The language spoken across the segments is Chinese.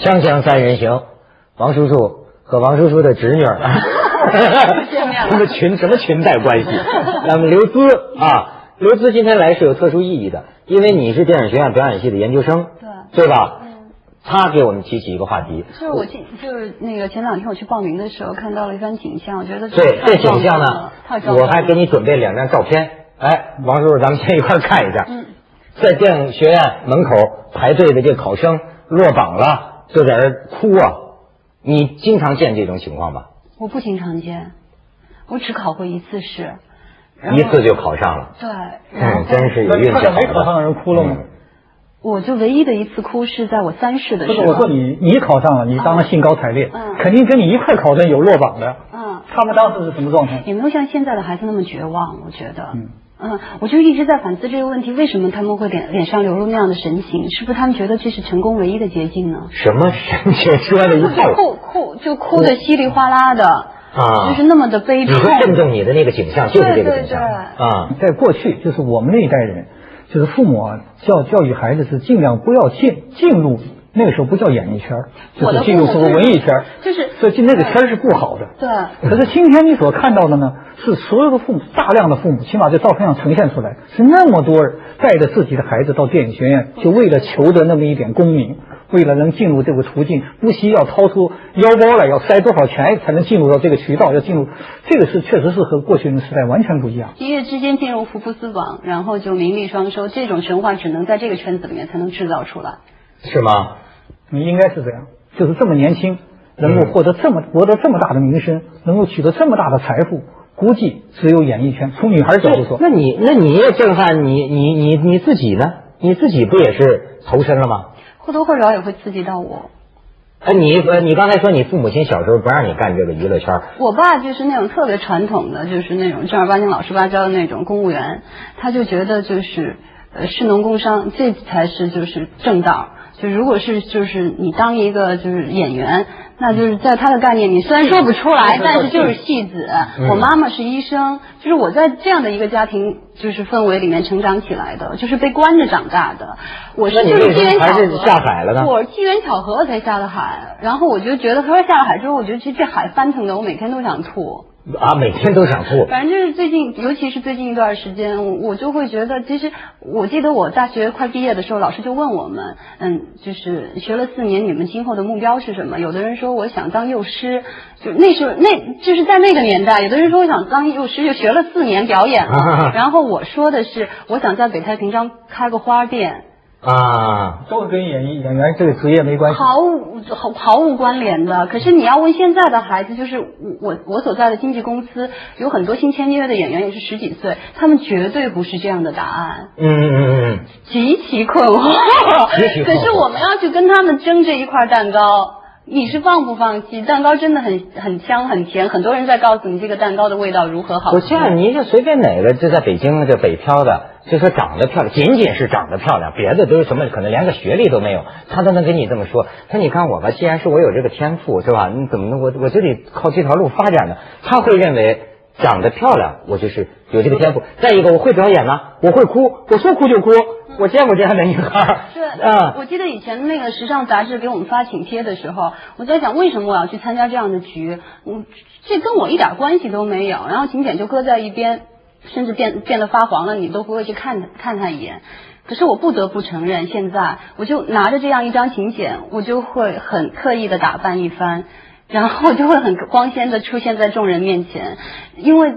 锵锵三人行，王叔叔和王叔叔的侄女儿，他们裙什么裙带关系？那么刘孜啊，刘孜今天来是有特殊意义的，因为你是电影学院表演系的研究生，对。对吧？他给我们提起一个话题，就是我今就是那个前两天我去报名的时候看到了一番景象，我觉得对这景象呢我还给你准备两张照片，哎，王叔叔，咱们先一块看一下。嗯。在电影学院门口排队的这考生落榜了，就在那哭啊！你经常见这种情况吧？我不经常见，我只考过一次试，一次就考上了，对，然后嗯，真是有运气好那没考上的。人哭了吗？嗯我就唯一的一次哭是在我三试的时候不是，我说你你考上了，你当然兴高采烈，嗯肯定跟你一块考的有落榜的，嗯，他们当时是什么状态？也没有像现在的孩子那么绝望，我觉得。嗯嗯，我就一直在反思这个问题：为什么他们会脸脸上流露那样的神情？是不是他们觉得这是成功唯一的捷径呢？什么神情 说的一套哭哭就哭的稀里哗啦的，啊？就是那么的悲你痛。说震动你的那个景象就是这个景象对对啊。在过去，就是我们那一代人，就是父母啊教教育孩子是尽量不要进进入那个时候不叫演艺圈，就是进入所谓文艺圈，就是所以进那个圈是不好的。对，可是今天你所看到的呢，是所有的父母，大量的父母，起码在照片上呈现出来，是那么多人带着自己的孩子到电影学院，就为了求得那么一点功名，为了能进入这个途径，不惜要掏出腰包来，要塞多少钱才能进入到这个渠道，要进入，这个是确实是和过去的时代完全不一样。一夜之间进入福布斯榜，然后就名利双收，这种神话只能在这个圈子里面才能制造出来。是吗？你应该是这样，就是这么年轻，能够获得这么博得这么大的名声，能够取得这么大的财富，估计只有演艺圈。从女孩角度说，那你那你也震撼你你你你自己呢？你自己不也是投身了吗？或多或少也会刺激到我。哎，你呃，你刚才说你父母亲小时候不让你干这个娱乐圈，我爸就是那种特别传统的，就是那种正儿八经、老实巴交的那种公务员，他就觉得就是呃士农工商这才是就是正道。就如果是就是你当一个就是演员，那就是在他的概念里，虽然说不出来，但是就是戏子。我妈妈是医生，就是我在这样的一个家庭就是氛围里面成长起来的，就是被关着长大的。我是就是机缘巧合下海了呢我机缘巧合才下的海，然后我就觉得，他说下了海之后，我觉得这这海翻腾的，我每天都想吐。啊，每天都想吐。反正就是最近，尤其是最近一段时间，我我就会觉得，其实我记得我大学快毕业的时候，老师就问我们，嗯，就是学了四年，你们今后的目标是什么？有的人说我想当幼师，就那时候那就是在那个年代，有的人说我想当幼师，就学了四年表演了。然后我说的是，我想在北太平庄开个花店。啊，都是跟演艺演员这个职业没关系。毫无毫毫无关联的。可是你要问现在的孩子，就是我我所在的经纪公司有很多新签约的演员，也是十几岁，他们绝对不是这样的答案，嗯嗯嗯嗯，极其困惑。极其困惑可是我们要去跟他们争这一块蛋糕。你是放不放弃？蛋糕真的很很香很甜，很多人在告诉你这个蛋糕的味道如何好吃。我见你就随便哪个就在北京这北漂的，就说长得漂亮，仅仅是长得漂亮，别的都是什么，可能连个学历都没有，他都能跟你这么说。他说你看我吧，既然是我有这个天赋，是吧？你怎么能我我就得靠这条路发展呢？他会认为长得漂亮，我就是有这个天赋。再一个，我会表演呢，我会哭，我说哭就哭。我见过这样的女孩，是嗯，我记得以前那个时尚杂志给我们发请帖的时候，我在想为什么我要去参加这样的局？嗯，这跟我一点关系都没有。然后请柬就搁在一边，甚至变变得发黄了，你都不会去看看他一眼。可是我不得不承认，现在我就拿着这样一张请柬，我就会很刻意的打扮一番，然后就会很光鲜的出现在众人面前，因为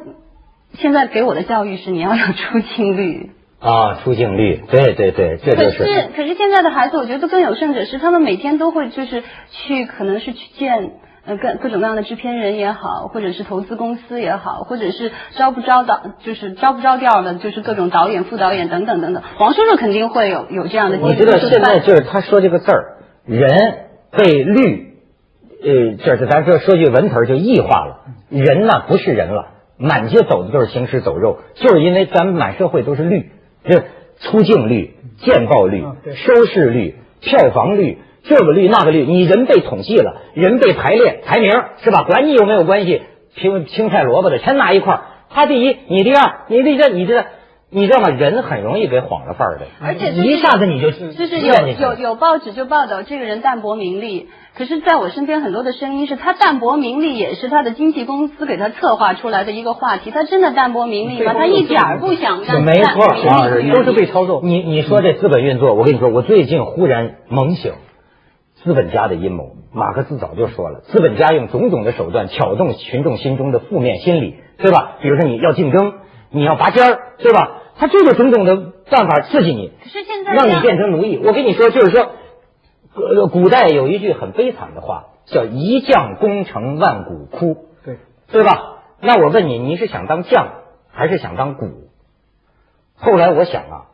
现在给我的教育是你要有出镜率。啊，出镜率，对对对，这就可是，可是现在的孩子，我觉得更有甚者是，他们每天都会就是去，可能是去见呃各各种各样的制片人也好，或者是投资公司也好，或者是招不招导，就是招不招调的，就是各种导演、副导演等等等等。王叔叔肯定会有有这样的经历。你知道现在就是他说这个字儿，人被绿，呃，就是咱说说句文词儿就异化了，人呢不是人了，满街走的都是行尸走肉，就是因为咱们满社会都是绿，这出镜率、见报率收视率、票房率。这个率那个率，你人被统计了，人被排列排名是吧？管你有没有关系，青青菜萝卜的全拿一块儿，他第一，你第二，你第三，你这你知道吗？人很容易给晃了范儿的，而且就是一下子你就就是有有有报纸就报道这个人淡泊名利，可是在我身边很多的声音是他淡泊名利也是他的经纪公司给他策划出来的一个话题，他真的淡泊名利吗？他一点儿不想干没错都是被操纵。你你说这资本运作，我跟你说，我最近忽然猛醒，资本家的阴谋，马克思早就说了，资本家用种种的手段挑动群众心中的负面心理，对吧？比如说你要竞争，你要拔尖儿，对吧？他这个种种的办法刺激你，可是现在让你变成奴役。我跟你说，就是说，呃，古代有一句很悲惨的话，叫“一将功成万骨枯”，对，对吧？那我问你，你是想当将还是想当骨？后来我想啊，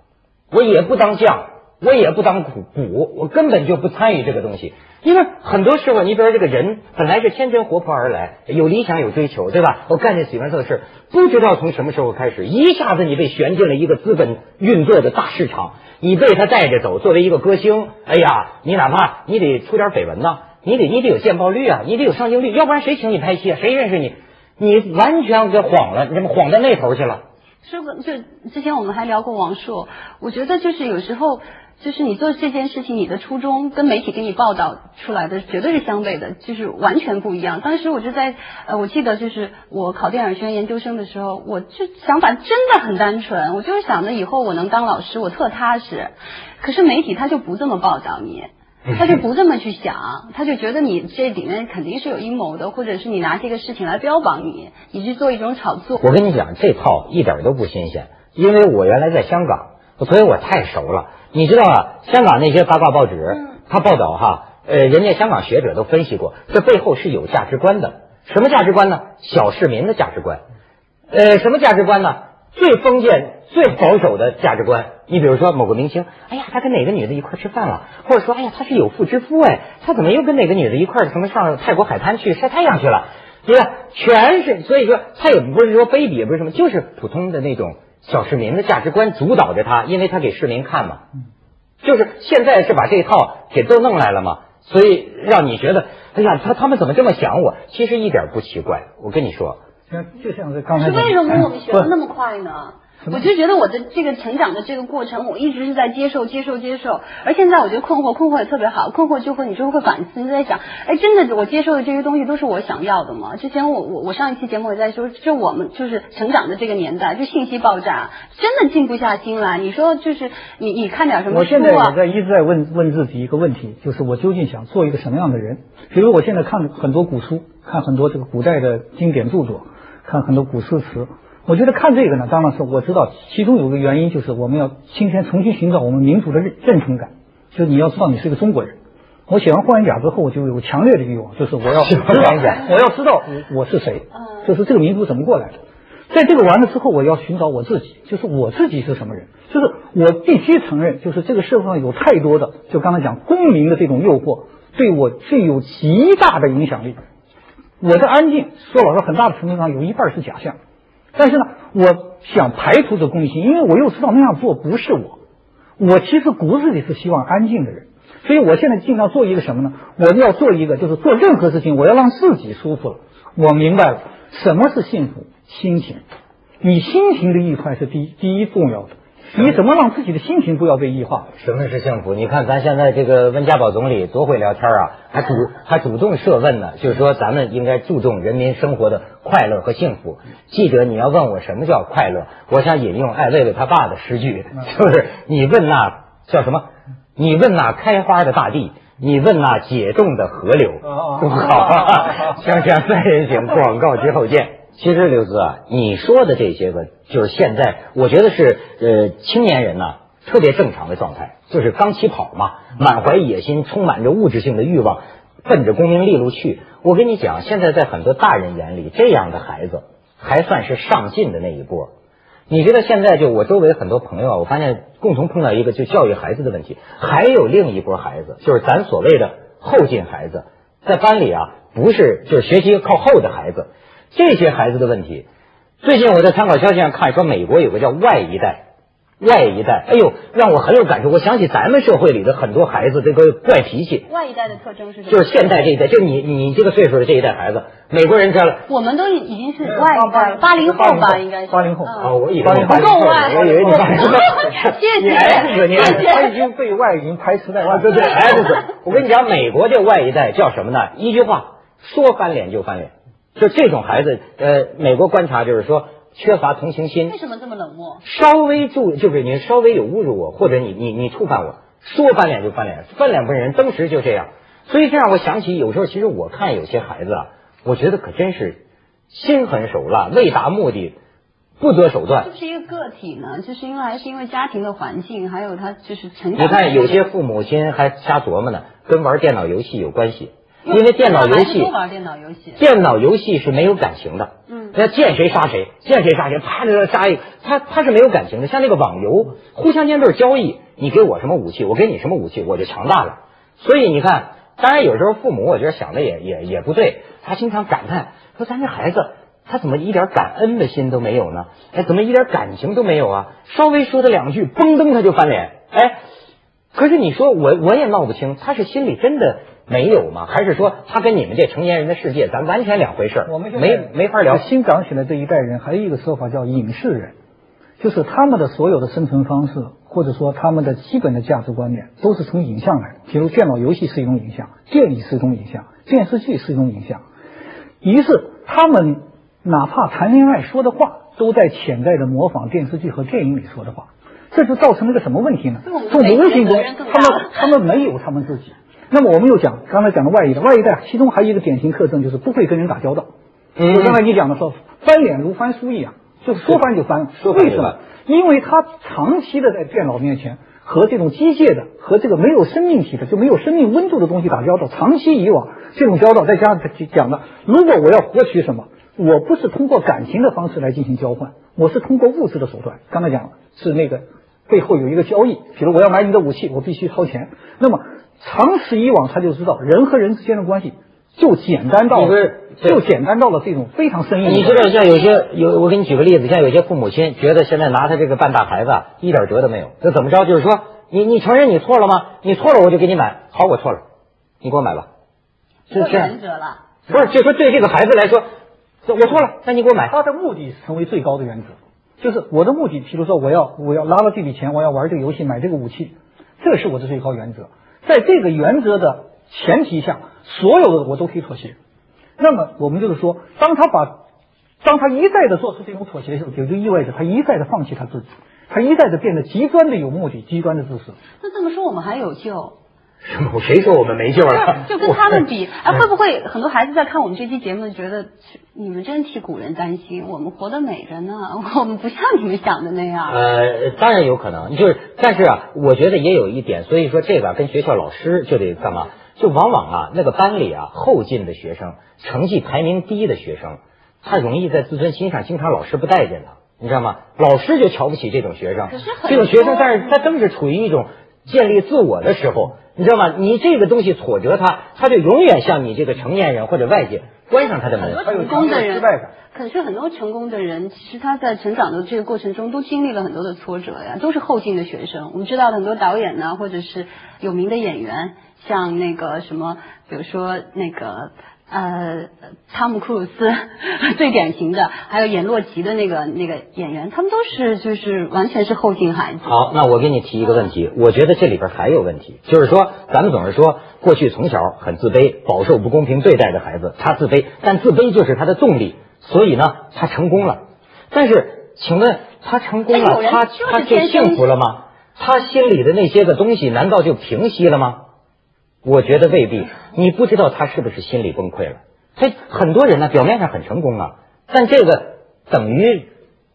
我也不当将，我也不当骨骨，我根本就不参与这个东西。因为很多时候，你比如这个人本来是天真活泼而来，有理想有追求，对吧？我干着喜欢做的事，不知道从什么时候开始，一下子你被旋进了一个资本运作的大市场，你被他带着走。作为一个歌星，哎呀，你哪怕你得出点绯闻呐，你得你得有见报率啊，你得有上镜率，要不然谁请你拍戏啊？谁认识你？你完全给晃了，你这么晃到那头去了。说过，就之前我们还聊过王朔，我觉得就是有时候，就是你做这件事情，你的初衷跟媒体给你报道出来的绝对是相悖的，就是完全不一样。当时我就在呃，我记得就是我考电影学院研究生的时候，我就想法真的很单纯，我就是想着以后我能当老师，我特踏实。可是媒体他就不这么报道你。他就不这么去想，他就觉得你这里面肯定是有阴谋的，或者是你拿这个事情来标榜你，你去做一种炒作。我跟你讲，这套一点都不新鲜，因为我原来在香港，所以我太熟了。你知道啊，香港那些八卦报纸，他报道哈，呃，人家香港学者都分析过，这背后是有价值观的。什么价值观呢？小市民的价值观。呃，什么价值观呢？最封建、最保守的价值观。你比如说某个明星，哎呀，他跟哪个女的一块吃饭了，或者说，哎呀，他是有妇之夫，哎，他怎么又跟哪个女的一块儿什么上泰国海滩去晒太阳去了？对吧？全是，所以说他也不是说卑鄙，也不是什么，就是普通的那种小市民的价值观主导着他，因为他给市民看嘛。就是现在是把这套给都弄来了嘛，所以让你觉得，哎呀，他他们怎么这么想我？其实一点不奇怪。我跟你说，像就像是刚才是为什么我们学的那么快呢？我就觉得我的这个成长的这个过程，我一直是在接受、接受、接受。而现在我觉得困惑，困惑也特别好。困惑就会你就会反思，你就在想，哎，真的我接受的这些东西都是我想要的吗？之前我我我上一期节目也在说，就我们就是成长的这个年代，就信息爆炸，真的静不下心来。你说就是你你看点什么书我现在啊也？在一直在问问自己一个问题，就是我究竟想做一个什么样的人？比如我现在看很多古书，看很多这个古代的经典著作，看很多古诗词。我觉得看这个呢，当然是我知道，其中有个原因就是我们要今天重新寻找我们民族的认认同感，就是你要知道你是一个中国人。我写完《霍元甲》之后，我就有强烈的欲望，就是我要知道霍元甲，我要知道我我是谁嗯，就是这个民族怎么过来的。在这个完了之后，我要寻找我自己，就是我自己是什么人。就是我必须承认，就是这个社会上有太多的，就刚才讲公民的这种诱惑，对我具有极大的影响力。我的安静，说老实话，很大的程度上有一半是假象。但是呢，我想排除这功利心，因为我又知道那样做不是我。我其实骨子里是希望安静的人，所以我现在尽量做一个什么呢？我要做一个，就是做任何事情，我要让自己舒服了。我明白了什么是幸福，心情。你心情的愉快是第一第一重要的。你怎么让自己的心情不要被异化？什么是幸福？你看咱现在这个温家宝总理多会聊天啊，还主还主动设问呢，就是说咱们应该注重人民生活的快乐和幸福。记者，你要问我什么叫快乐，我想引用艾薇薇他爸的诗句，就是你问那叫什么？你问那开花的大地，你问那解冻的河流，哦多好啊！锵锵三人行，广告之后见。其实刘子啊，你说的这些个，就是现在我觉得是呃青年人呐、特别正常的状态，就是刚起跑嘛，满怀野心，充满着物质性的欲望，奔着功名利禄去。我跟你讲，现在在很多大人眼里，这样的孩子还算是上进的那一波。你知道现在就我周围很多朋友啊，我发现共同碰到一个就教育孩子的问题，还有另一波孩子，就是咱所谓的后进孩子，在班里啊不是就是学习靠后的孩子，这些孩子的问题。最近我在参考消息上看说，美国有个叫外一代，外一代，哎呦，让我很有感触。我想起咱们社会里的很多孩子这个怪脾气，外一代的特征是什么？就是现在这一代，就你你这个岁数的这一代孩子，美国人知道了。我们都已已经是外一代，八零后吧，应该是八零后嗯哦，我以为八零后你不够外我以为你八零后 谢谢你已经被外已经排斥在外 对，对对。我跟你讲，美国这外一代叫什么呢？一句话，说翻脸就翻脸。就这种孩子，呃，美国观察就是说缺乏同情心为，什么这么冷漠？稍微注就是你稍微有侮辱我，或者你你你触犯我，说翻脸就翻脸，翻脸不认人，当时就这样。所以这让我想起，有时候其实我看有些孩子啊，我觉得可真是心狠手辣，为达目的不择手段是。不是一个个体呢？就是因为还是因为家庭的环境，还有他就是成长。你看有些父母亲还瞎琢磨呢，跟玩电脑游戏有关系，因为电脑游戏不玩电脑游戏。电脑游戏是没有感情的，嗯那见谁杀谁，见谁杀谁，啪就杀一，他他是没有感情的。像那个网游，互相间都是交易，你给我什么武器，我给你什么武器，我就强大了。所以你看，当然有时候父母我觉得想的也也也不对，他经常感叹说咱这孩子他怎么一点感恩的心都没有呢？哎，怎么一点感情都没有啊？稍微说他两句，嘣噔他就翻脸，哎。可是你说我我也闹不清，他是心里真的没有吗？还是说他跟你们这成年人的世界咱完全两回事儿？我们没没法聊。新长起来这一代人，还有一个说法叫影视人，就是他们的所有的生存方式，或者说他们的基本的价值观念，都是从影像来的。比如电脑游戏是一种影像，电影是一种影像，电视剧是一种影像。于是他们哪怕谈恋爱说的话，都在潜在的模仿电视剧和电影里说的话。这就造成了一个什么问题呢？从无形中他们他们没有他们自己。那么我们又讲，刚才讲的外一代，外一代其中还有一个典型特征就是不会跟人打交道。嗯就刚才你讲的说，翻脸如翻书一样，就是说翻就翻。为什么？因为他长期的在电脑面前和这种机械的和这个没有生命体的就没有生命温度的东西打交道，长期以往这种交道，再加上他讲的，如果我要获取什么，我不是通过感情的方式来进行交换，我是通过物质的手段。刚才讲了是那个背后有一个交易，比如我要买你的武器，我必须掏钱。那么长此以往，他就知道人和人之间的关系就简单到你不是对就简单到了这种非常生硬你知道，像有些有，我给你举个例子，像有些父母亲觉得现在拿他这个办大孩子啊一点辙都没有，那怎么着？就是说，你你承认你错了吗？你错了，我就给你买。好，我错了，你给我买吧。是这样原，则了。不是？就说对这个孩子来说，我错了，那你给我买。他的目的是成为最高的原则，就是我的目的，譬如说我要我要拿了这笔钱，我要玩这个游戏，买这个武器，这是我的最高原则。在这个原则的前提下，所有的我都可以妥协。那么我们就是说，当他把当他一再的做出这种妥协的时候，也就意味着他一再的放弃他自己，他一再的变得极端的有目的，极端的自私。那这么说，我们还有救？什么？谁说我们没救了？就跟他们比，哎，会不会很多孩子在看我们这期节目，觉得你们真替古人担心，我们活得美着呢，我们不像你们想的那样。呃，当然有可能，就是，但是啊，我觉得也有一点，所以说这个跟学校老师就得干嘛？就往往啊，那个班里啊后进的学生，成绩排名低的学生，他容易在自尊心上经常老师不待见他，你知道吗？老师就瞧不起这种学生这种学生，但是他正是处于一种建立自我的时候，你知道吗？你这个东西挫折他，他就永远向你这个成年人或者外界关上他的门。很多成功的人失败感，可是很多成功的人，其实他在成长的这个过程中都经历了很多的挫折呀，都是后进的学生。我们知道很多导演呢，或者是有名的演员，像那个什么，比如说那个。呃，汤姆·库鲁斯 最典型的，还有演洛奇的那个那个演员，他们都是就是完全是后进孩子。好，那我给你提一个问题，我觉得这里边还有问题，就是说，咱们总是说过去从小很自卑，饱受不公平对待的孩子，他自卑，但自卑就是他的动力，所以呢，他成功了。但是，请问他成功了，他就他就幸福了吗？他心里的那些个东西，难道就平息了吗？我觉得未必。你不知道他是不是心理崩溃了？他很多人呢，表面上很成功啊，但这个等于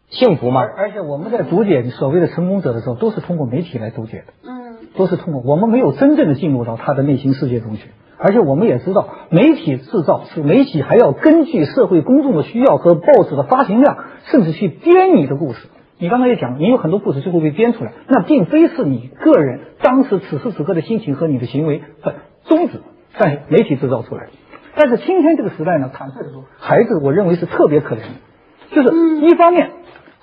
幸福吗？而而且我们在读解所谓的成功者的时候，都是通过媒体来读解的。嗯，都是通过我们没有真正的进入到他的内心世界中去，而且我们也知道，媒体制造是媒体还要根据社会公众的需要和报纸的发行量，甚至去编你的故事。你刚才也讲，你有很多故事最后被编出来，那并非是你个人当时此时此刻的心情和你的行为的宗旨，在媒体制造出来的。但是今天这个时代呢，坦率的说，孩子我认为是特别可怜的，就是一方面。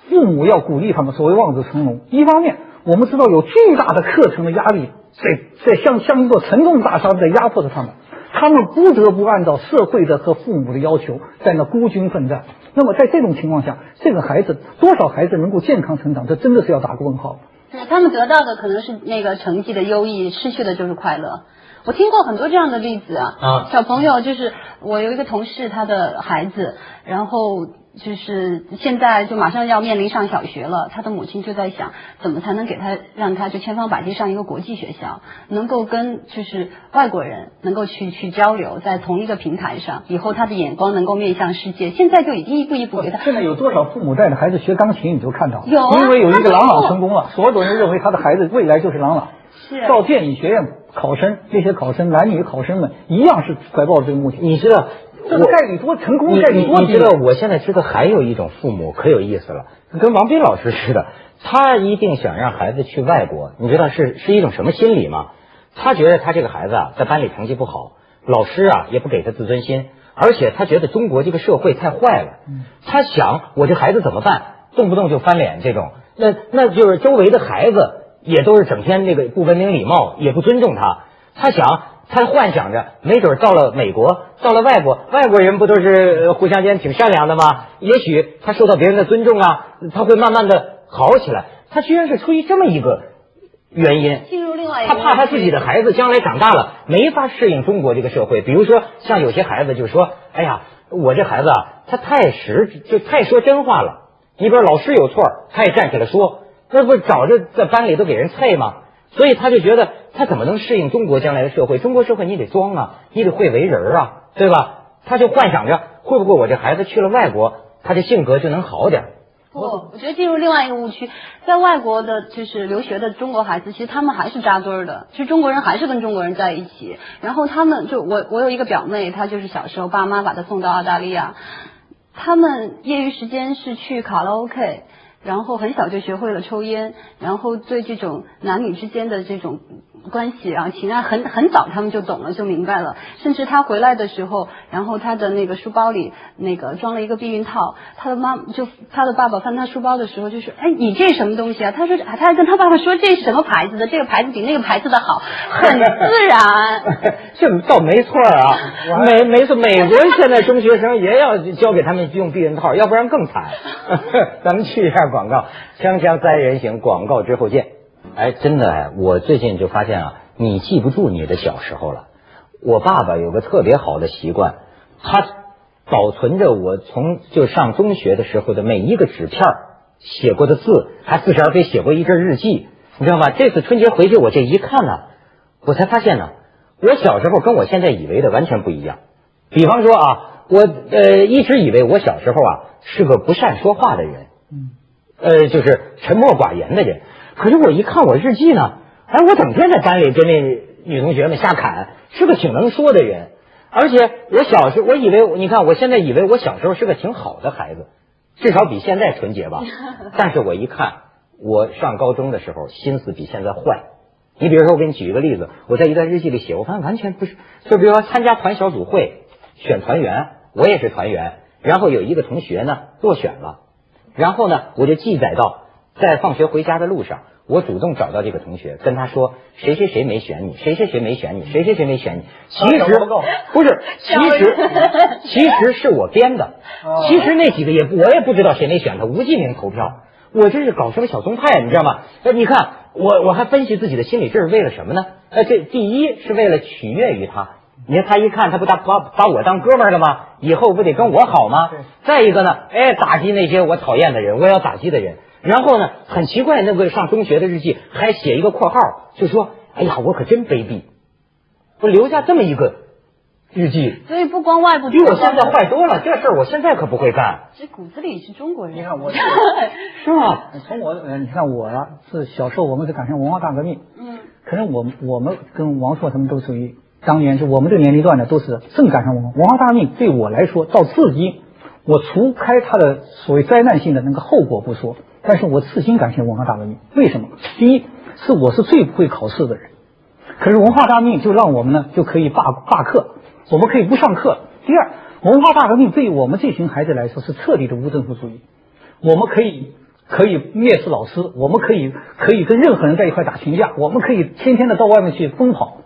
父母要鼓励他们所谓望子成龙。一方面，我们知道有巨大的课程的压力在在像像一座沉重大山在压迫着他们，他们不得不按照社会的和父母的要求在那孤军奋战。那么在这种情况下，这个孩子多少孩子能够健康成长，这真的是要打个问号。对他们得到的可能是那个成绩的优异，失去的就是快乐。我听过很多这样的例子啊，啊小朋友就是我有一个同事，他的孩子，然后就是现在就马上要面临上小学了，他的母亲就在想，怎么才能给他让他就千方百计上一个国际学校，能够跟就是外国人能够去去交流，在同一个平台上，以后他的眼光能够面向世界。现在就已经一步一步给他。现在有多少父母带着孩子学钢琴，你就看到了有啊因为有一个朗朗成功了，所有人认为他的孩子未来就是朗朗。是到电影学院考生，这些考生男女考生们一样是怀抱着这个目的。你知道，这个概率多，成功概率多低你知道，我现在知道还有一种父母可有意思了，跟王斌老师似的，他一定想让孩子去外国，你知道是是一种什么心理吗？他觉得他这个孩子啊，在班里成绩不好，老师啊也不给他自尊心，而且他觉得中国这个社会太坏了，他想我这孩子怎么办？动不动就翻脸这种，那那就是周围的孩子也都是整天那个不文明礼貌，也不尊重他。他想，他幻想着，没准到了美国，到了外国，外国人不都是呃互相间挺善良的吗？也许他受到别人的尊重啊，他会慢慢的好起来。他居然是出于这么一个原因，进入另外一个他怕他自己的孩子将来长大了没法适应中国这个社会。比如说，像有些孩子就说：“哎呀，我这孩子啊，他太实，就太说真话了。你比如老师有错，他也站起来说，那不早就在班里都给人啐吗？所以他就觉得他怎么能适应中国将来的社会？中国社会你得装啊，你得会为人啊，对吧？他就幻想着会不会我这孩子去了外国，他这性格就能好点。不，我觉得进入另外一个误区，在外国的就是留学的中国孩子，其实他们还是扎堆儿的，其实中国人还是跟中国人在一起。然后他们就我我有一个表妹，她就是小时候爸妈把她送到澳大利亚，他们业余时间是去卡拉 OK，然后很小就学会了抽烟，然后对这种男女之间的这种关系啊情爱很很早他们就懂了就明白了，甚至他回来的时候，然后他的那个书包里那个装了一个避孕套，他的妈就他的爸爸翻他书包的时候就说，哎你这是什么东西啊？他说他还跟他爸爸说这是什么牌子的，这个牌子比那个牌子的好，很自然。这倒没错啊，没 没错，美国现在中学生也要教给他们用避孕套，要不然更惨。咱们去一下广告，锵锵三人行，广告之后见。哎，真的哎，我最近就发现啊，你记不住你的小时候了。我爸爸有个特别好的习惯，他保存着我从就上中学的时候的每一个纸片儿写过的字，还似是而非写过一阵日记，你知道吗？这次春节回去，我这一看呢、我才发现呢，我小时候跟我现在以为的完全不一样。比方说啊，我呃一直以为我小时候啊是个不善说话的人，嗯，呃就是沉默寡言的人。可是我一看我日记呢，哎，我整天在班里跟那女同学们瞎侃，是个挺能说的人。而且我小时候，我以为你看我现在以为我小时候是个挺好的孩子，至少比现在纯洁吧。但是我一看，我上高中的时候心思比现在坏。你比如说，我给你举一个例子，我在一段日记里写，我发现完全不是。就比如说参加团小组会，选团员，我也是团员，然后有一个同学呢落选了，然后呢我就记载到在放学回家的路上，我主动找到这个同学，跟他说谁谁谁没选你，谁谁谁没选你，谁谁谁没选你。其实不是，其实 其实是我编的，其实那几个也我也不知道谁没选他，无记名投票。我这是搞什么小宗派，你知道吗？呃，你看我我还分析自己的心理，这是为了什么呢？呃，这第一是为了取悦于他。你看他一看，他不打把把我当哥们儿了吗？以后不得跟我好吗？再一个呢，哎，打击那些我讨厌的人，我要打击的人。然后呢，很奇怪，那个上中学的日记还写一个括号，就说：“哎呀，我可真卑鄙，我留下这么一个日记，所以不光外部，比我现在坏多了。这事儿我现在可不会干，这骨子里是中国人。你看我 是吧？从我呃，你看我啊，是小时候我们是赶上文化大革命，嗯，可能我们我们跟王朔他们都属于当年就我们这个年龄段的都是正赶上文化文化大革命。对我来说，到至今，我除开他的所谓灾难性的那个后果不说，但是我至今感谢文化大革命。为什么？第一是我是最不会考试的人，可是文化大革命就让我们呢就可以罢罢课，我们可以不上课。第二，文化大革命对于我们这群孩子来说是彻底的无政府主义，我们可以可以蔑视老师，我们可以可以跟任何人在一块打群架，我们可以天天的到外面去疯跑。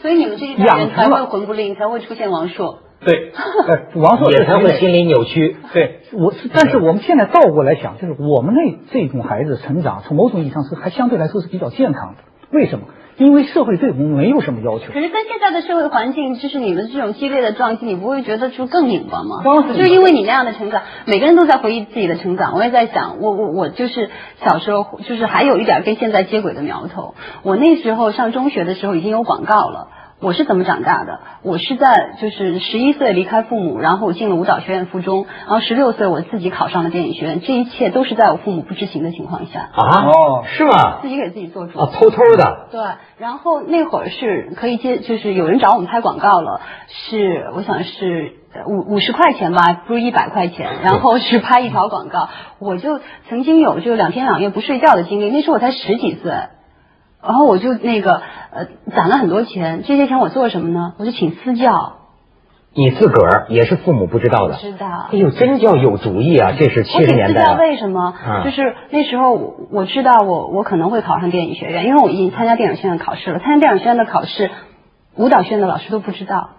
所以你们这一代人才会魂不吝，才会出现王朔。对，哎，王朔也才会心理扭曲。对，我是，但是我们现在倒过来想，就是我们那这种孩子成长，从某种意义上是还相对来说是比较健康的。为什么？因为社会对我们没有什么要求。可是跟现在的社会环境，就是你们这种激烈的撞击，你不会觉得就更拧巴吗？当然就是因为你那样的成长，每个人都在回忆自己的成长。我也在想，我我我就是小时候，就是还有一点跟现在接轨的苗头。我那时候上中学的时候已经有广告了。我是怎么长大的？我是在就是十一岁离开父母，然后我进了舞蹈学院附中，然后十六岁我自己考上了电影学院。这一切都是在我父母不知情的情况下啊？哦，是吗？自己给自己做主啊，偷偷的。对，然后那会儿是可以接，就是有人找我们拍广告了，是我想是五五十块钱吧，不是一百块钱，然后是拍一条广告，我就曾经有就两天两夜不睡觉的经历，那时候我才十几岁。然后我就那个呃攒了很多钱，这些钱我做什么呢？我就请私教。你自个儿也是父母不知道的。知道。哎呦，真叫有主意啊！这是七十年代。我请私教为什么？就是那时候我知道我我可能会考上电影学院，因为我已经参加电影学院考试了。参加电影学院的考试，舞蹈学院的老师都不知道。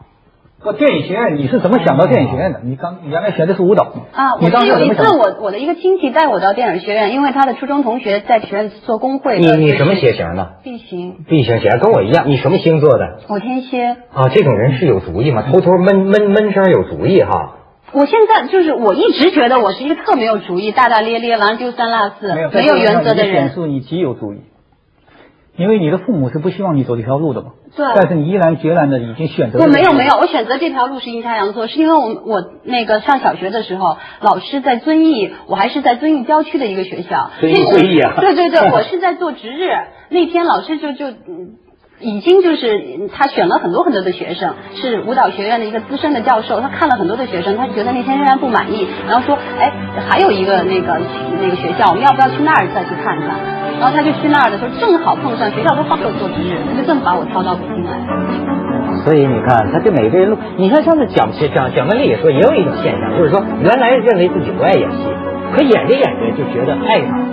说电影学院，你是怎么想到电影学院的？你刚原来学的是舞蹈吗？啊，我是有一次我我的一个亲戚带我到电影学院，因为他的初中同学在学院做工会。你你什么血型的？B 型。B 型血跟我一样。你什么星座的？我天蝎。啊，这种人是有主意吗？偷偷闷闷闷声有主意哈。我现在就是我一直觉得我是一个特没有主意、大大咧咧、完丢三落四、没有原则的人。显示你极有主意。因为你的父母是不希望你走这条路的嘛，对。但是你毅然决然的已经选择。我没有没有，我选择这条路是阴差阳错，是因为我我那个上小学的时候，老师在遵义，我还是在遵义郊区的一个学校。遵义会议啊。对对对，我是在做值日，那天老师就就已经就是他选了很多很多的学生，是舞蹈学院的一个资深的教授，他看了很多的学生，他觉得那天仍然不满意，然后说，哎，还有一个那个那个学校，我们要不要去那儿再去看看？然后他就去那儿的时候，正好碰上学校都放手做值日，他就这么把我挑到北京来。所以你看，他就每个人，你看上次蒋蒋蒋雯丽也说，也有一种现象，就是说原来认为自己不爱演戏，可演着演着就觉得爱上了。